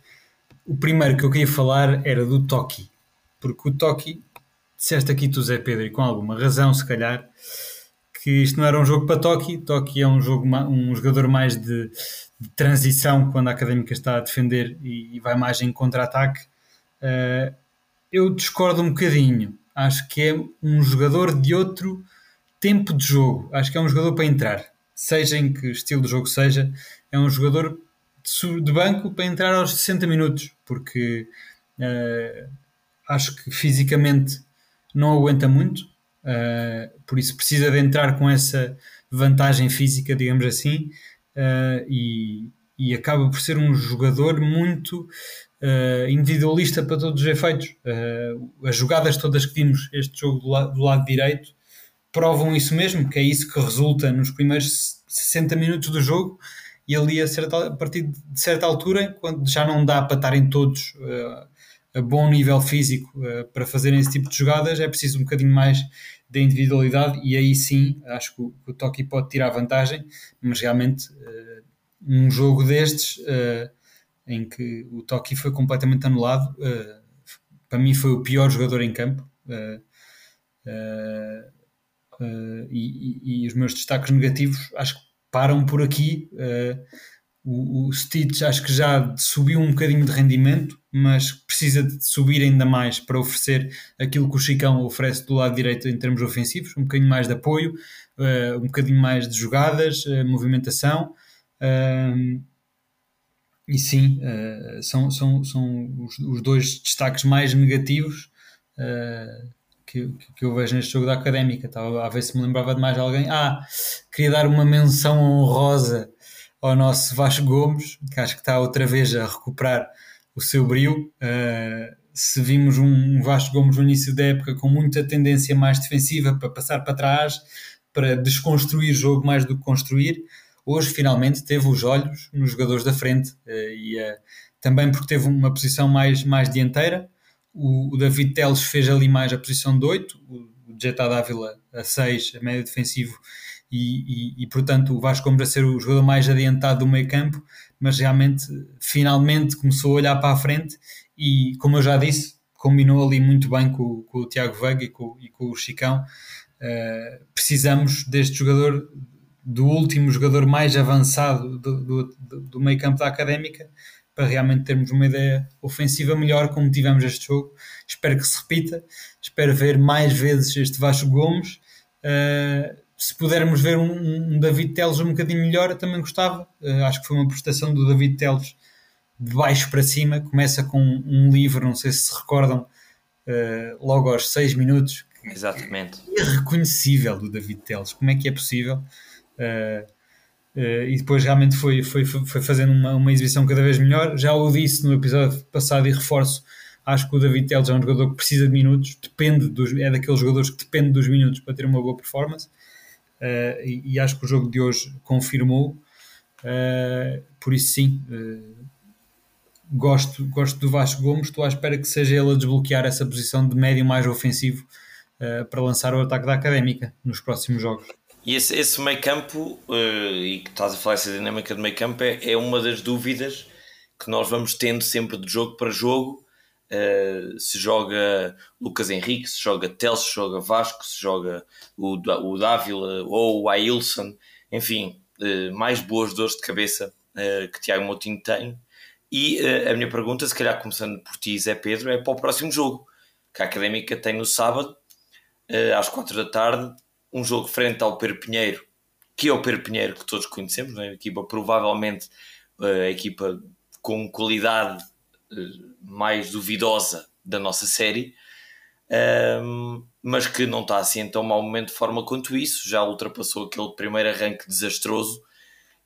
O primeiro que eu queria falar era do Toki, porque o Toki disseste aqui tu, Zé Pedro, e com alguma razão, se calhar, que isto não era um jogo para Toki. Toki é um, jogo, um jogador mais de, de transição quando a académica está a defender e, e vai mais em contra-ataque. Uh, eu discordo um bocadinho. Acho que é um jogador de outro tempo de jogo. Acho que é um jogador para entrar, seja em que estilo de jogo seja. É um jogador de banco para entrar aos 60 minutos, porque uh, acho que fisicamente não aguenta muito, uh, por isso precisa de entrar com essa vantagem física, digamos assim, uh, e, e, acaba por ser um jogador muito uh, individualista para todos os efeitos. as jogadas todas que vimos este jogo do, lado, do lado direito provam isso mesmo, que é isso que resulta nos primeiros 60 minutos do jogo e ali a, certa, a partir de certa altura, quando já não dá para estarem todos a bom nível físico uh, para fazerem esse tipo de jogadas, é preciso um bocadinho mais de individualidade e aí sim acho que o, que o Toki pode tirar vantagem, mas realmente uh, um jogo destes uh, em que o Toki foi completamente anulado, para mim foi o pior jogador em campo. E, e, e, os meus destaques negativos acho que param por aqui. O, Stitch acho que já subiu um bocadinho de rendimento, mas precisa de subir ainda mais para oferecer aquilo que o Chicão oferece do lado direito em termos ofensivos, um bocadinho mais de apoio, uh, um bocadinho mais de jogadas, uh, movimentação. Uh, e sim, eh, são, são, são os, os, dois destaques mais negativos que, que, eu vejo neste jogo da Académica. Estava a ver se me lembrava de mais alguém. Ah, queria dar uma menção honrosa ao nosso Vasco Gomes, que acho que está outra vez a recuperar o seu brilho. Uh, se vimos um Vasco Gomes no início da época com muita tendência mais defensiva para passar para trás, para desconstruir o jogo mais do que construir, hoje finalmente teve os olhos nos jogadores da frente uh, e uh, também porque teve uma posição mais, mais dianteira. O, o David Teles fez ali mais a posição de 8, o, Jetta Dávila a 6, a médio defensivo, e, e, e, portanto o Vasco Gomes a ser o jogador mais adiantado do meio campo, mas realmente finalmente começou a olhar para a frente e como eu já disse, combinou ali muito bem com, com o Tiago Veiga e com, e com o Chicão. Uh, precisamos deste jogador, do último jogador mais avançado do, do, do meio campo da Académica, para realmente termos uma ideia ofensiva melhor como tivemos este jogo. Espero que se repita, espero ver mais vezes este Vasco Gomes. Uh, se pudermos ver um, um, David Teles um bocadinho melhor, eu também gostava. Uh, acho que foi uma prestação do David Teles de baixo para cima. Começa com um livro, não sei se se recordam, uh, logo aos 6 minutos. Exatamente. Irreconhecível do David Teles. Como é que é possível? Uh, e depois realmente foi, foi, foi fazendo uma, uma exibição cada vez melhor. Já o disse no episódio passado e reforço. Acho que o David Teles é um jogador que precisa de minutos, depende dos, é daqueles jogadores que depende dos minutos para ter uma boa performance uh, e, e, acho que o jogo de hoje confirmou. Uh, por isso, sim, uh, gosto, gosto do Vasco Gomes. Estou à espera que seja ele a desbloquear essa posição de médio mais ofensivo para lançar o ataque da académica nos próximos jogos. E esse, esse meio campo, e que estás a falar essa dinâmica de meio campo, é, é uma das dúvidas que nós vamos tendo sempre de jogo para jogo Uh, se joga Lucas Henrique, se joga Telso, se joga Vasco, se joga o, o Dávila ou o Ailson, enfim, uh, mais boas dores de cabeça uh, que Tiago Moutinho tem E a minha pergunta, se calhar começando por ti, Zé Pedro, é para o próximo jogo, que a Académica tem no sábado, às 4 da tarde, um jogo frente ao Perpinheiro, que é o Perpinheiro que todos conhecemos, é? a equipa provavelmente a equipa com qualidade mais duvidosa da nossa série, um, mas que não está assim em tão mau momento de forma quanto isso, já ultrapassou aquele primeiro arranque desastroso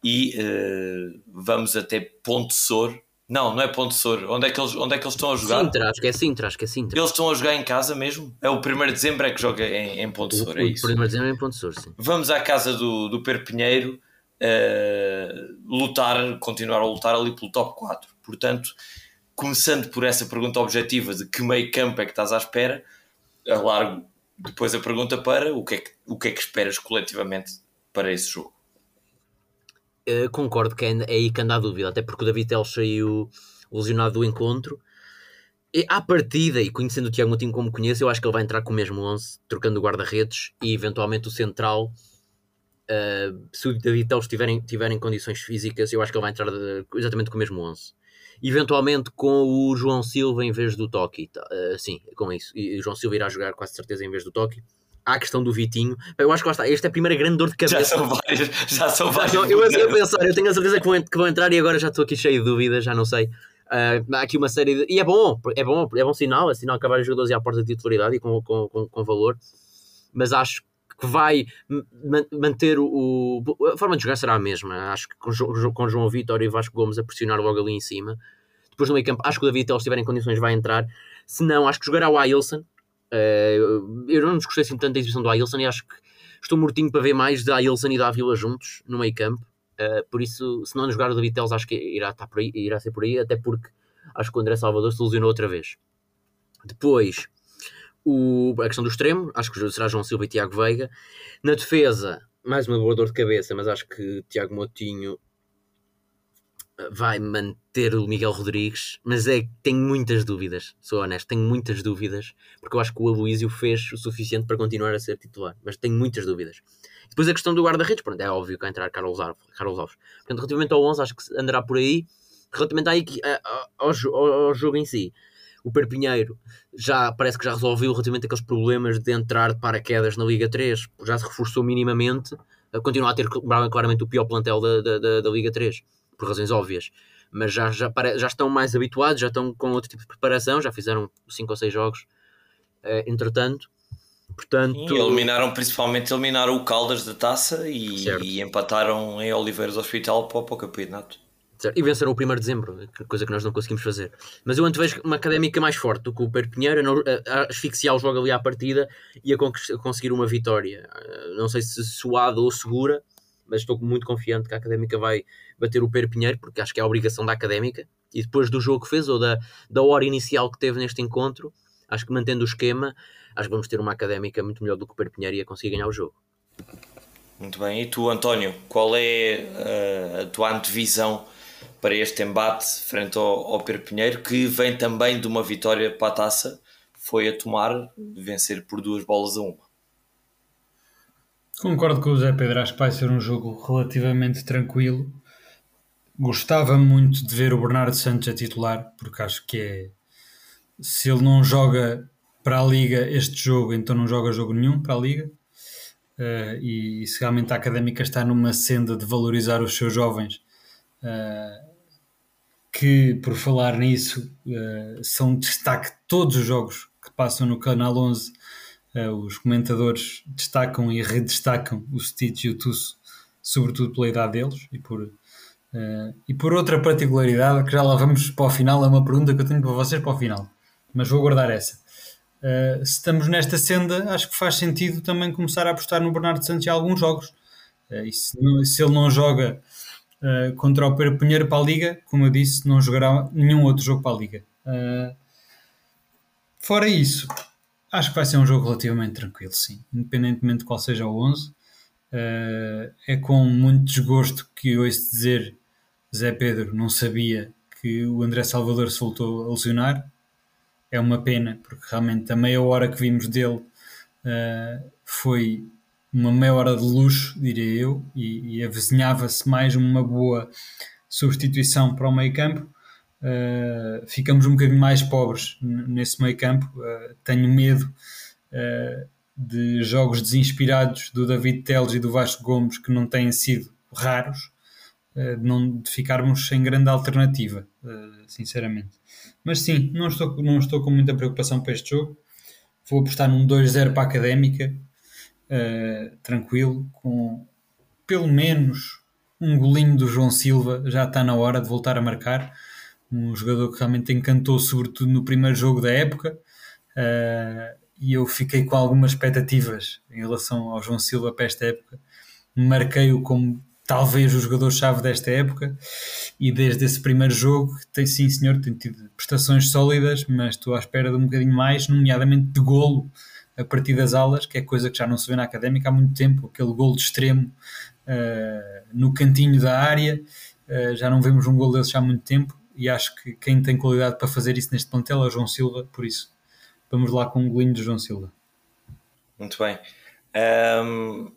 e uh, vamos até Ponte Sor. Não, não é Ponte Sor. Onde é que eles, onde é que eles estão a jogar? Sintra, acho que é Sintra, acho que é Sintra. Eles estão a jogar em casa mesmo? É o 1 de dezembro é que joga em, em Ponte Sor, é isso? O 1 de dezembro é em Ponte Sor, sim. Vamos à casa do, do Perpinheiro uh, lutar, continuar a lutar ali pelo top 4. Portanto, começando por essa pergunta objetiva de que meio campo é que estás à espera, alargo depois a pergunta para o que é que, o que, é que esperas coletivamente para esse jogo. Uh, concordo que é, é aí que anda a dúvida, até porque o David Tel saiu lesionado do encontro. E, à partida, e conhecendo o Tiago Moutinho como conheço, eu acho que ele vai entrar com o mesmo 11, trocando o guarda-redes e eventualmente o central. Uh, se o David Tel estiver em, tiver em condições físicas, eu acho que ele vai entrar de, exatamente com o mesmo 11 eventualmente com o João Silva em vez do Toki. Uh, sim, com isso. E o João Silva irá jogar quase certeza em vez do Toki. Há a questão do Vitinho. Eu acho que lá está. Esta é a primeira grande dor de cabeça. Já são várias. Já são várias. eu, eu, eu, pensar, eu tenho a certeza que vão, que vão entrar e agora já estou aqui cheio de dúvidas, já não sei. Uh, há aqui uma série de... E é bom, é bom, é bom sinal, é sinal que há vários jogadores e à porta de titularidade e com, com, com, com valor. Mas acho que vai manter o, A forma de jogar será a mesma. Acho que com, João Vitor e Vasco Gomes a pressionar logo ali em cima. Depois no meio campo, acho que o David, se estiver em condições, vai entrar. Se não, acho que jogará o Ailson. Uh, eu não desgostei assim tanto da exibição do Ailson e acho que estou mortinho para ver mais de Ailson e da Vila juntos no meio campo. Uh, por isso, se não jogar o David Teles, acho que irá, estar por aí, irá ser por aí, até porque acho que o André Salvador se lesionou outra vez. Depois, o, a questão do extremo, acho que será João Silva e Tiago Veiga. Na defesa, mais uma boa dor de cabeça, mas acho que Tiago Motinho vai manter o Miguel Rodrigues, mas é que tenho muitas dúvidas, sou honesto, tenho muitas dúvidas, porque eu acho que o Aloísio fez o suficiente para continuar a ser titular, mas tenho muitas dúvidas. Depois a questão do guarda-redes, pronto, é óbvio que vai entrar Carlos Alves, Carlos Alves. Portanto, relativamente ao 11, acho que andará por aí. Relativamente ao, ao, ao jogo em si, o Perpinheiro já parece que já resolveu relativamente aqueles problemas de entrar de paraquedas na Liga 3, já se reforçou minimamente, continua a ter claramente o pior plantel da, da, da, da Liga 3 por razões óbvias, mas já, já, já estão mais habituados, já estão com outro tipo de preparação, já fizeram 5 ou 6 jogos, uh, entretanto. Portanto, Sim, eliminaram principalmente eliminaram o Caldas da taça e, e empataram em Oliveiras Hospital para, para o campeonato. Certo. E venceram o 1 de dezembro, coisa que nós não conseguimos fazer. Mas eu antevejo uma académica mais forte do que o Pedro Pinheiro a, asfixiar o jogo ali à partida e a, conseguir uma vitória. Eh, não sei se suada ou segura, mas estou muito confiante que a Académica vai bater o Pedro Pinheiro, porque acho que é a obrigação da Académica, e depois do jogo que fez, ou da, da hora inicial que teve neste encontro, acho que mantendo o esquema, acho que vamos ter uma Académica muito melhor do que o Pedro Pinheiro e a conseguir ganhar o jogo. Muito bem, e tu António, qual é uh, a tua antevisão para este embate frente ao, ao Pedro Pinheiro, que vem também de uma vitória para a taça, foi a tomar, vencer por duas bolas a uma. Concordo com o Zé Pedro, acho que vai ser um jogo relativamente tranquilo. Gostava muito de ver o Bernardo Santos a titular, porque acho que é. Se ele não joga para a Liga este jogo, então não joga jogo nenhum para a Liga. Uh, e, e, se realmente a académica está numa senda de valorizar os seus jovens, uh, que por falar nisso uh, são destaque todos os jogos que passam no Canal 11 Uh, os comentadores destacam e redestacam o Stitch e o Tusso, sobretudo pela idade deles e por, uh, e por outra particularidade que já lá vamos para o final. É uma pergunta que eu tenho para vocês para o final, mas vou guardar essa. Se estamos nesta senda, acho que faz sentido também começar a apostar no Bernardo Santos em alguns jogos. e se, se, ele não joga contra o Pinheiro para a Liga, como eu disse, não jogará nenhum outro jogo para a Liga. fora isso, Acho que vai ser um jogo relativamente tranquilo, sim. Independentemente de qual seja o 11. Uh, eh, é com muito desgosto que ouço dizer Zé Pedro não sabia que o André Salvador se voltou a lesionar. É uma pena, porque realmente a meia hora que vimos dele uh, foi uma meia hora de luxo, diria eu, e, e avizinhava-se mais uma boa substituição para o meio campo. uh, ficamos um bocadinho mais pobres nesse meio campo. Uh, tenho medo uh, de jogos desinspirados do David Teles e do Vasco Gomes que não têm sido raros, de, não, de ficarmos sem grande alternativa, sinceramente. Mas sim, não estou, não estou com muita preocupação para este jogo. Vou apostar num 2-0 para a Académica, tranquilo, com pelo menos um golinho do João Silva, já está na hora de voltar a marcar. Um jogador que realmente encantou, sobretudo no primeiro jogo da época. Uh, e eu fiquei com algumas expectativas em relação ao João Silva para esta época. Marquei-o como talvez o jogador-chave desta época e desde esse primeiro jogo tem sim senhor, tem tido prestações sólidas, mas estou à espera de um bocadinho mais, nomeadamente de golo a partir das alas, que é coisa que já não se vê na Académica há muito tempo, aquele golo de extremo uh, no cantinho da área. Uh, já não vemos um gol desses há muito tempo e acho que quem tem qualidade para fazer isso neste plantel é o João Silva, por isso vamos lá com um golinho de João Silva. Muito bem. Um,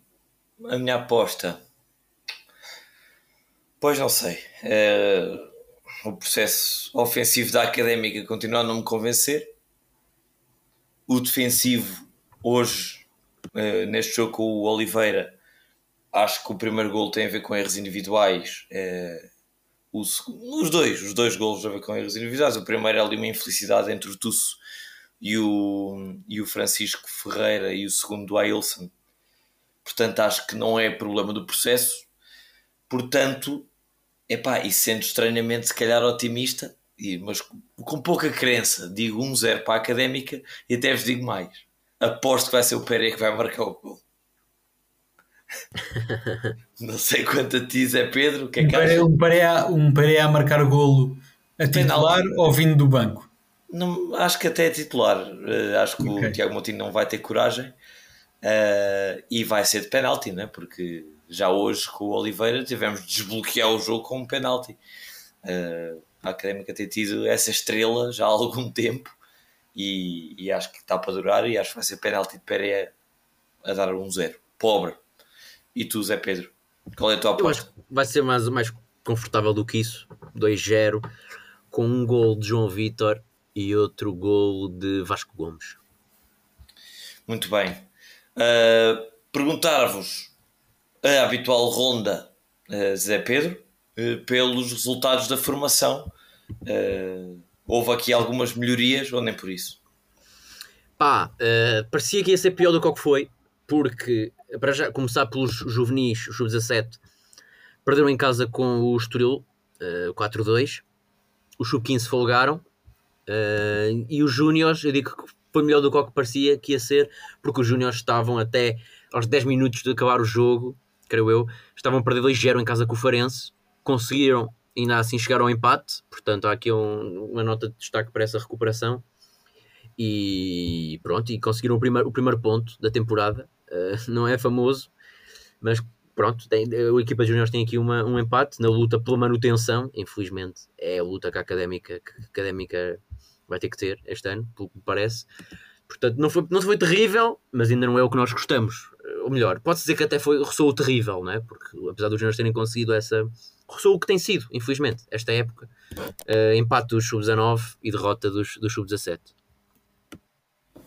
a minha aposta, pois não sei. Uh, o processo ofensivo da académica continua a não me convencer. O defensivo, hoje, uh, neste jogo com o Oliveira, acho que o primeiro gol tem a ver com erros individuais. É, os, os dois, os dois golos têm a ver com erros individuais. O primeiro é ali uma infelicidade entre o Tusso e o, e o Francisco Ferreira e o segundo do Ailson. Portanto, acho que não é problema do processo. Portanto, epá, e sendo estranhamente se calhar otimista, mas com pouca crença, digo 1-0 para a Académica e até vos digo mais. Aposto que vai ser o Pérez que vai marcar o gol. (laughs) não sei quanto a ti, Zé Pedro. O que é que um Pereira, um Pereira a marcar golo a titular ou vindo do banco? Não, acho que até é titular. Uh, acho que okay. o Tiago Moutinho não vai ter coragem uh, e vai ser de penalti, né? porque já hoje com o Oliveira tivemos de desbloquear o jogo com um penalti. Uh, a Académica tem tido essa estrela já há algum tempo e, e, acho que está para durar e acho que vai ser penalti de Pereira a dar um zero. Pobre. E tu, Zé Pedro? Qual é a tua aposta? Eu acho que vai ser mais, mais confortável do que isso. 2-0, com um gol de João Vitor e outro gol de Vasco Gomes. Muito bem. Uh, Perguntar-vos a habitual ronda, uh, Zé Pedro, uh, pelos resultados da formação. Houve aqui algumas melhorias ou nem por isso? Pá, parecia que ia ser pior do que o que foi, porque para já começar pelos juvenis, os sub-17, perderam em casa com o Estoril uh, 4-2. Os sub-15 folgaram. Uh, e os Júniors, eu digo que foi melhor do que o que parecia que ia ser, porque os Júniors estavam até aos 10 minutos de acabar o jogo, creio eu, estavam a perder 2-0 em casa com o Farense, conseguiram ainda assim chegar ao empate, portanto há aqui um, uma nota de destaque para essa recuperação. E pronto, e conseguiram o primeiro, o primeiro ponto da temporada, Uh, (laughs) não é famoso, mas pronto, tem, a equipa de juniores tem aqui uma, um empate na luta pela manutenção. Infelizmente, é a luta que a académica, que a académica vai ter que ter este ano, pelo que me parece. Portanto, não foi, não foi terrível, mas ainda não é o que nós gostamos. Ou melhor, pode-se dizer que até foi, o terrível, não é? Porque apesar dos juniores terem conseguido essa. Roçou o que tem sido, infelizmente, esta época. Uh, empate dos sub-19 e derrota dos, dos sub-17.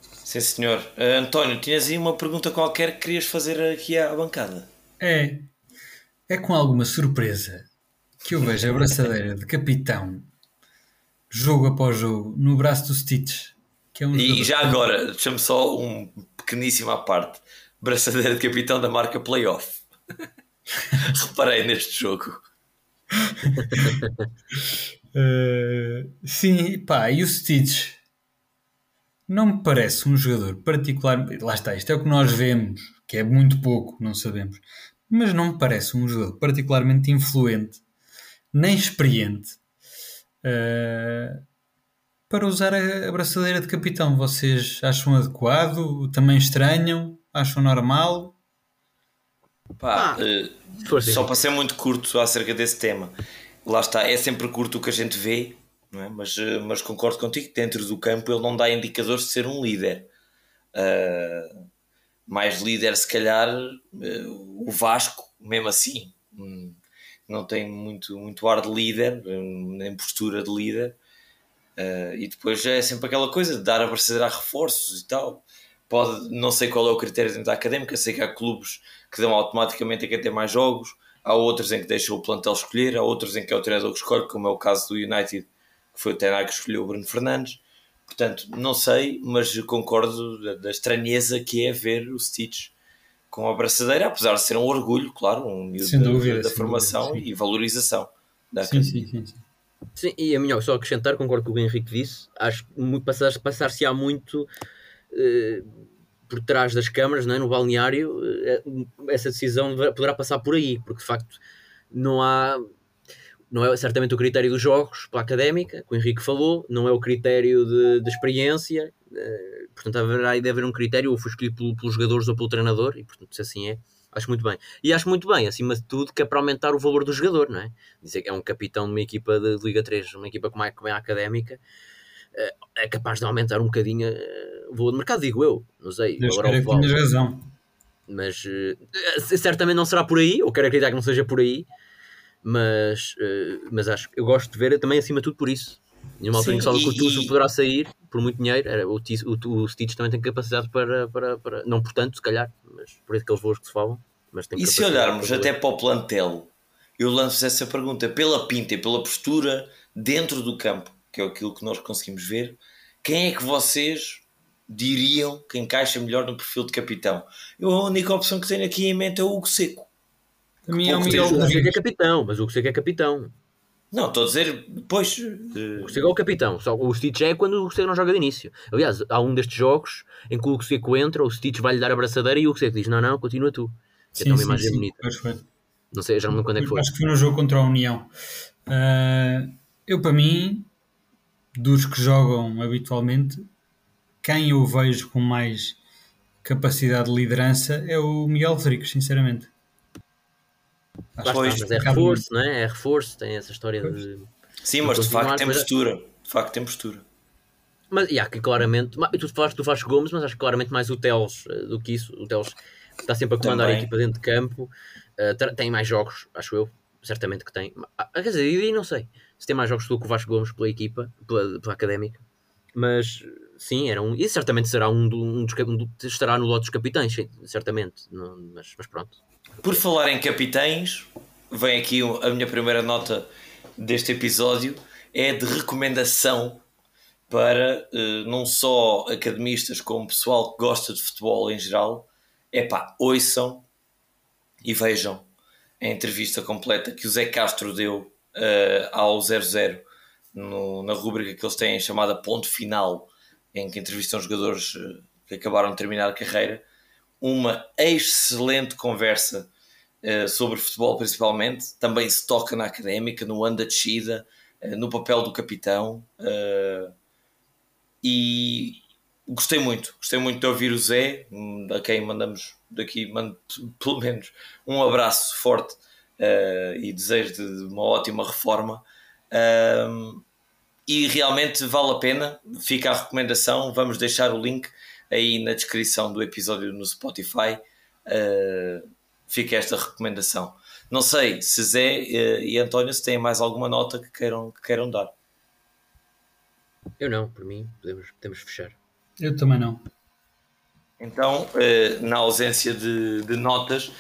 Sim, senhor. Uh, António, tinhas aí uma pergunta qualquer que querias fazer aqui à bancada. É. É com alguma surpresa que eu vejo a braçadeira de capitão jogo após jogo no braço do Stitch. Que é um e já agora, deixa-me só um pequeníssimo à parte. Braçadeira de capitão da marca Playoff. (laughs) Reparei neste jogo. Uh, (laughs) sim, pá, e o Stitch não me parece um jogador particular. Lá está, isto é o que nós vemos, que é muito pouco, não sabemos. Mas não me parece um jogador particularmente influente, nem experiente, uh, para usar a abraçadeira de capitão. Vocês acham adequado? Também estranham? Acham normal? Pá, uh, só para ser muito curto acerca desse tema, lá está, é sempre curto o que a gente vê é? mas, eh, mas concordo contigo que dentro do campo ele não dá indicadores de ser um líder. Uh, mais líder, se calhar, uh, o Vasco, mesmo assim, um, não tem muito, muito ar de líder, nem postura de líder. Uh, e depois é sempre aquela coisa de dar a a reforços e tal. Pode, não sei qual é o critério dentro da académica, sei que há clubes que dão automaticamente a quem tem mais jogos, há outros em que deixam o plantel escolher, há outros em que é o treinador que escolhe, como é o caso do United, que foi o Tenag que escolheu o Bruno Fernandes. Portanto, não sei, mas concordo da, da estranheza que é ver o Stitch com a abraçadeira, apesar de ser um orgulho, claro, um miúdo dúvida, da, da formação dúvida, e valorização da sim, sim, sim, sim. Sim, e a melhor, só acrescentar, concordo com o que o Henrique disse, acho que passar-se há muito eh, por trás das câmaras, não é? no balneário, eh, essa decisão poderá passar por aí, porque de facto não há não é certamente o critério dos jogos pela académica, que o Henrique falou, não é o critério de, de experiência, eh, portanto haverá de haver um critério, ou foi escolhido pelos jogadores ou pelo treinador, e portanto se assim é, acho muito bem. E acho muito bem, acima de tudo, que é para aumentar o valor do jogador, não é? Dizer que é um capitão de uma equipa de Liga 3, uma equipa como é, como é a académica, eh, é capaz de aumentar um bocadinho eh, o valor do mercado, digo eu, não sei. Eu agora que tinhas razão. Mas certamente não será por aí, ou quero acreditar que não seja por aí, mas, uh, mas acho eu gosto de ver também acima de tudo por isso. Numa altura em que o Tusso poderá sair por muito dinheiro, era, o, o, o Stitch também tem capacidade para, para, para, não por tanto, se calhar, mas por aqueles voos que se falam. Mas tem e se olharmos para até para o plantel, eu lanço essa pergunta pela pinta e pela postura dentro do campo, que é aquilo que nós conseguimos ver. Quem é que vocês diriam que encaixa melhor no perfil de capitão? Eu, a única opção que tenho aqui em mente é o Hugo Seco. Também é o Miguel O Seco é capitão, mas o Seco é capitão. Não, estou a dizer, pois. Uh... O Seco é o capitão, só o Stitch é quando o Seco não joga de início. Aliás, há um destes jogos em que o Seco entra, o Stitch vai-lhe dar a braçadeira e o Seco diz: Não, não, continua tu. Sim, é uma imagem sim, bonita. Não sei, já não me lembro quando é que foi. Acho que foi no jogo contra a União. Uh, eu, para mim, dos que jogam habitualmente, quem eu vejo com mais capacidade de liderança é o Miguel Rodrigues, sinceramente. Pois, mas é reforço, não é? É reforço, tem essa história de. Sim, mas de facto tem é- postura. De facto tem postura. Mas e há que claramente. Tu falaste do Vasco Gomes, mas acho que claramente mais o Teles eh, do que isso. O Teles está sempre a comandar Também. a equipa dentro de campo. Uh, tem mais jogos, acho eu. Certamente que tem. Ah, quer dizer, e não sei se tem mais jogos do que o Vasco Gomes pela equipa, pela, pela académica. Mas sim, era um. E certamente será um, um dos. Um, estará no lote dos capitães, certamente. Não, mas, mas pronto. Por falar em capitães, vem aqui a minha primeira nota deste episódio, é de recomendação para uh, não só academistas como pessoal que gosta de futebol em geral. É pá, ouçam e vejam a entrevista completa que o Zé Castro deu uh, ao 00 no, na rubrica que eles têm chamada Ponto Final, em que entrevistam jogadores uh, que acabaram de terminar a carreira uma excelente conversa uh, sobre futebol, principalmente. Também se toca na académica, no ano da descida, uh, no papel do capitão. E gostei muito, gostei muito de ouvir o Zé, a quem mandamos daqui, mando pelo menos um abraço forte e desejo de uma ótima reforma. e realmente vale a pena, fica a recomendação. Vamos deixar o link aí na descrição do episódio no Spotify. Uh, fica esta recomendação. Não sei se Zé uh, e António se têm mais alguma nota que queiram, que queiram dar. Eu não, por mim, podemos, podemos fechar. Eu também não. Então, uh, na ausência de, de, notas,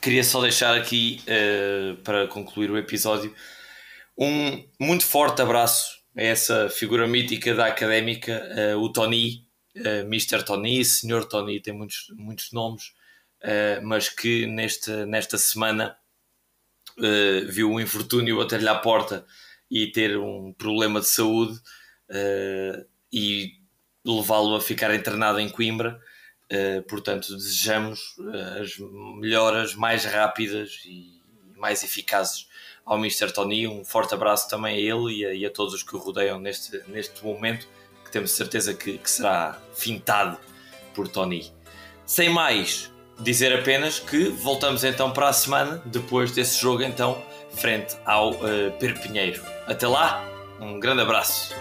queria só deixar aqui, para concluir o episódio, um muito forte abraço a essa figura mítica da académica, o Tony, uh, Mr. Tony, Sr. Tony, tem muitos, muitos nomes, uh, mas que neste, nesta semana uh, viu um infortúnio bater-lhe à porta e ter um problema de saúde uh, e levá-lo a ficar internado em Coimbra. Portanto, desejamos as melhoras mais rápidas e mais eficazes ao Mr. Tony. Um forte abraço também a ele e a, e a todos os que o rodeiam neste, neste momento que temos certeza que, que será fintado por Tony. Sem mais, dizer apenas que voltamos então para a semana, depois desse jogo então, frente ao uh, Perpinheiro. Até lá, um grande abraço.